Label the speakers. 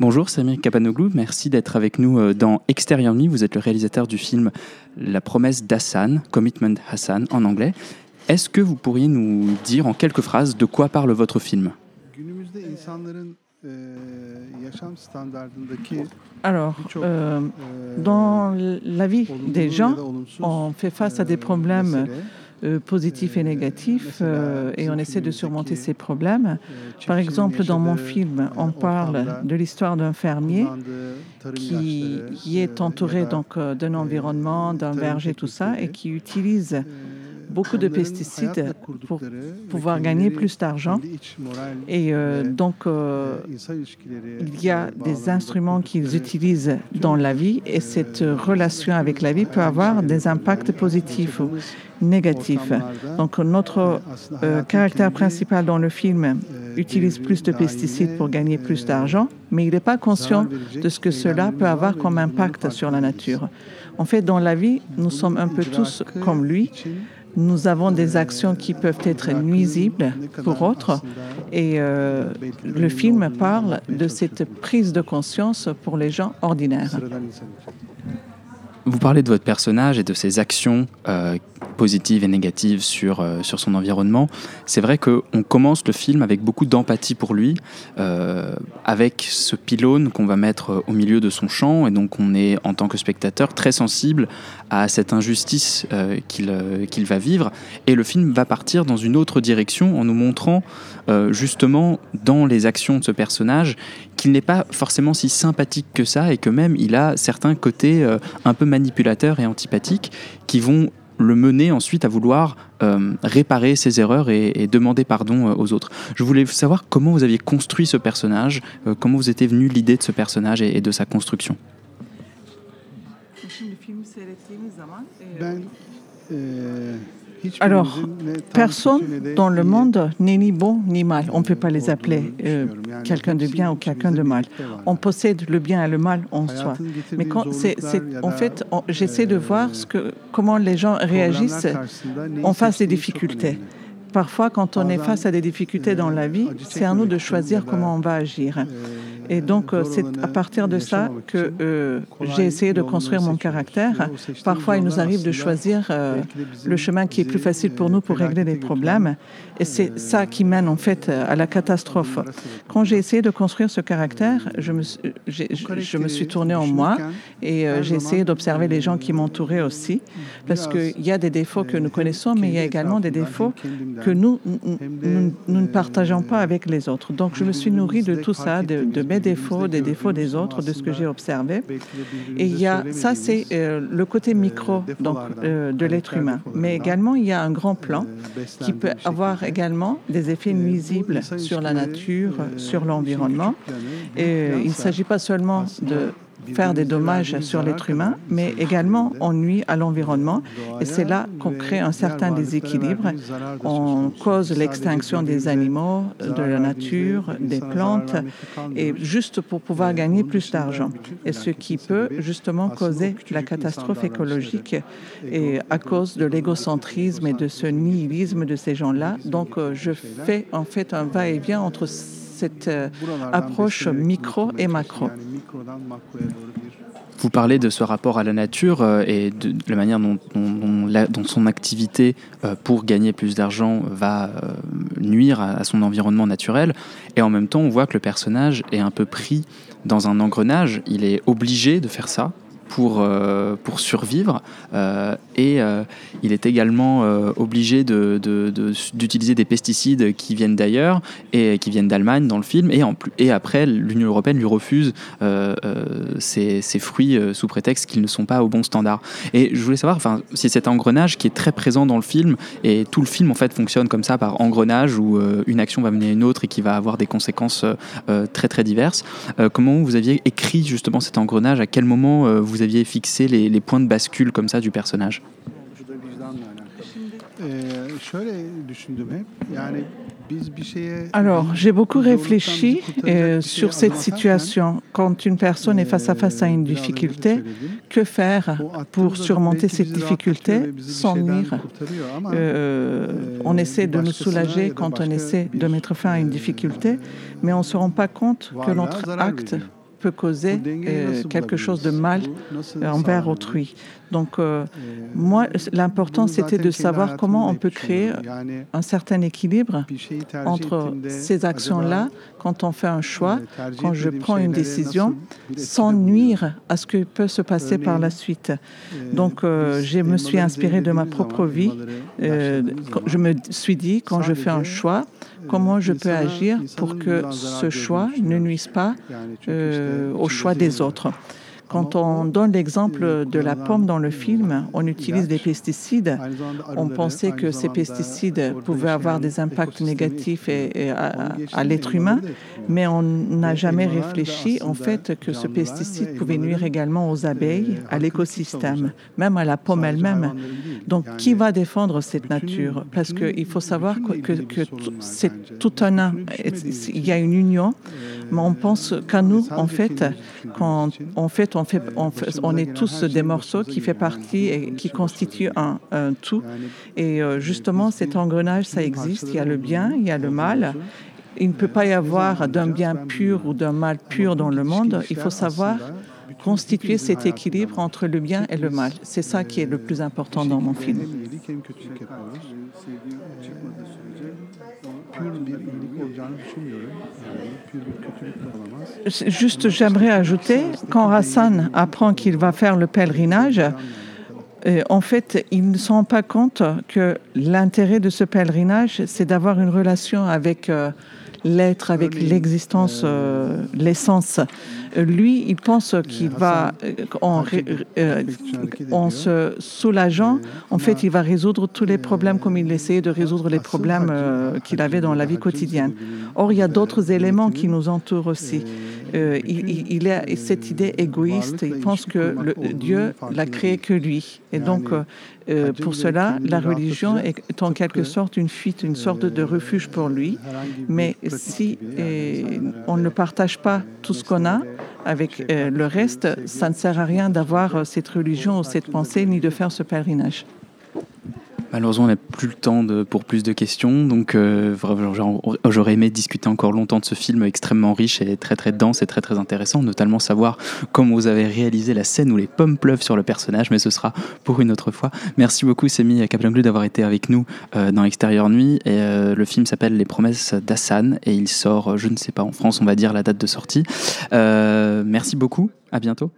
Speaker 1: Bonjour Samir Kapanoglou, merci d'être avec nous euh, dans Extérieur Nuit. Vous êtes le réalisateur du film La promesse d'Hassan, Commitment Hassan en anglais. Est-ce que vous pourriez nous dire en quelques phrases de quoi parle votre film?
Speaker 2: Alors, euh, dans la vie des gens, on fait face à des problèmes euh, positifs et négatifs euh, et on essaie de surmonter ces problèmes. Par exemple, dans mon film, on parle de l'histoire d'un fermier qui, qui, est entouré donc d'un environnement, d'un verger, tout ça, et qui utilise beaucoup de pesticides pour pouvoir gagner plus d'argent. Et euh, donc, euh, il y a des instruments qu'ils utilisent dans la vie et cette relation avec la vie peut avoir des impacts positifs ou négatifs. Donc, notre euh, caractère principal dans le film utilise plus de pesticides pour gagner plus d'argent, mais il n'est pas conscient de ce que cela peut avoir comme impact sur la nature. En fait, dans la vie, nous sommes un peu tous comme lui. Nous avons des actions qui peuvent être nuisibles pour autres et euh, le film parle de cette prise de conscience pour les gens ordinaires.
Speaker 1: Vous parlez de votre personnage et de ses actions euh, positives et négatives sur, euh, sur son environnement. C'est vrai qu'on commence le film avec beaucoup d'empathie pour lui, euh, avec ce pylône qu'on va mettre au milieu de son champ, et donc on est en tant que spectateur très sensible à cette injustice qu'il qu'il va vivre, et le film va partir dans une autre direction en nous montrant justement dans les actions de ce personnage qu'il n'est pas forcément si sympathique que ça, et que même il a certains côtés un peu manipulateurs et antipathiques qui vont le mener ensuite à vouloir euh, réparer ses erreurs et, demander pardon euh, aux autres. Je voulais savoir comment vous aviez construit ce personnage, euh, comment vous était venue l'idée de ce personnage et, de sa construction.
Speaker 2: Alors, personne dans le monde n'est ni bon ni mal. On ne peut pas les appeler euh, quelqu'un de bien ou quelqu'un de mal. On possède le bien et le mal en soi. Mais en fait, j'essaie de voir comment les gens réagissent en face des difficultés. Parfois, quand on est face à des difficultés dans la vie, c'est à nous de choisir comment on va agir. Et donc, euh, c'est à partir de ça que euh, j'ai essayé de construire mon caractère. Parfois, il nous arrive de choisir euh, le chemin qui est plus facile pour nous pour régler les problèmes. Et c'est ça qui mène en fait à la catastrophe. Quand j'ai essayé de construire ce caractère, je me, je me suis tournée en moi et j'ai essayé d'observer les gens qui m'entouraient aussi. Parce qu'il y a des défauts que nous connaissons, mais il y a également des défauts que nous, nous, ne partageons pas avec les autres. Donc, je me suis nourrie de tout ça, de, de mes défauts, des défauts des autres, de ce que j'ai observé. Et il y a, ça, c'est euh, le côté micro donc, euh, de l'être humain. Mais également, il y a un grand plan qui peut avoir également des effets nuisibles sur la nature, sur l'environnement. Et il ne s'agit pas seulement de faire des dommages sur l'être humain, mais également on nuit à l'environnement. Et c'est là qu'on crée un certain déséquilibre. On cause l'extinction des animaux, de la nature, des plantes, et juste pour pouvoir gagner plus d'argent. Et ce qui peut justement causer la catastrophe écologique et à cause de l'égocentrisme et de ce nihilisme de ces gens-là. Donc euh, je fais en fait un va-et-vient entre cette euh, approche micro et macro.
Speaker 1: Vous parlez de ce rapport à la nature euh, et de, la manière dont, dont, son activité euh, pour gagner plus d'argent va nuire à, son environnement naturel. Et en même temps, on voit que le personnage est un peu pris dans un engrenage. Il est obligé de faire ça pour, pour survivre. et il est également obligé d'utiliser de, des pesticides qui viennent d'ailleurs et qui viennent d'Allemagne dans le film. Et, en plus, et après, l'Union européenne lui refuse ces, ces, fruits sous prétexte qu'ils ne sont pas au bon standard. Et je voulais savoir, c'est cet engrenage qui est très présent dans le film. Et tout le film, en fait, fonctionne comme ça, par engrenage, où une action va mener à une autre et qui va avoir des conséquences très, très diverses. comment vous aviez écrit justement cet engrenage? À quel moment vous aviez fixé les, les points de bascule comme ça du personnage
Speaker 2: alors, j'ai beaucoup réfléchi euh, sur cette situation. Quand une personne est face à face à une difficulté, que faire pour surmonter cette difficulté sans nuire euh, On essaie de nous soulager quand on essaie de mettre fin à une difficulté, mais on ne se rend pas compte que notre acte peut causer quelque chose de mal envers autrui. Donc, moi, l'important, c'était de savoir comment on peut créer un certain équilibre entre ces actions-là, quand on fait un choix, quand je prends une décision, sans nuire à ce que peut se passer par la suite. Donc, je me suis inspirée de ma propre vie. je me suis dit, quand je fais un choix, comment je peux agir pour que ce choix ne nuise pas euh, au choix des autres. Quand on donne l'exemple de la pomme dans le film, on utilise des pesticides. On pensait que ces pesticides pouvaient avoir des impacts négatifs à, l'être humain, mais on n'a jamais réfléchi en fait que ce pesticide pouvait nuire également aux abeilles, à l'écosystème, même à la pomme elle-même. Donc, qui va défendre cette nature? Parce qu'il faut savoir que, c'est tout un. Il y a une union, mais on pense qu'à nous, en fait, quand on fait fait, est tous des morceaux qui font partie et qui constituent un, tout. Et euh, justement, cet engrenage, ça existe. Il y a le bien, il y a le mal. Il ne peut pas y avoir d'un bien pur ou d'un mal pur dans le monde. Il faut savoir constituer cet équilibre entre le bien et le mal. C'est ça qui est le plus important dans mon film. Juste, j'aimerais ajouter, quand Hassan apprend qu'il va faire le pèlerinage, euh, en fait, il ne se rend pas compte que l'intérêt de ce pèlerinage, c'est d'avoir une relation avec euh, l'être, avec l'existence, euh, l'essence. Lui, il pense qu'il va, en, en, se soulageant, en fait, il va résoudre tous les problèmes comme il essayait de résoudre les problèmes qu'il avait dans la vie quotidienne. Or, il y a d'autres éléments qui nous entourent aussi. Euh, il, a cette idée égoïste. Il pense que Dieu l'a créé que lui. Et donc, euh, euh, pour cela, la religion est en quelque sorte une fuite, une sorte de refuge pour lui. Mais si on ne partage pas tout ce qu'on a avec le reste, ça ne sert à rien d'avoir cette religion ou cette pensée, ni de faire ce pèlerinage.
Speaker 1: Malheureusement, on n'a plus le temps de, pour plus de questions, donc euh, j'aurais aimé discuter encore longtemps de ce film extrêmement riche et très très dense et très très intéressant, notamment savoir comment vous avez réalisé la scène où les pommes pleuvent sur le personnage, mais ce sera pour une autre fois. Merci beaucoup Semi Kaplanglu d'avoir été avec nous euh, dans Extérieur Nuit. Et, euh, le film s'appelle Les promesses d'Hassan et il sort, je ne sais pas, en France on va dire la date de sortie. merci beaucoup, à bientôt.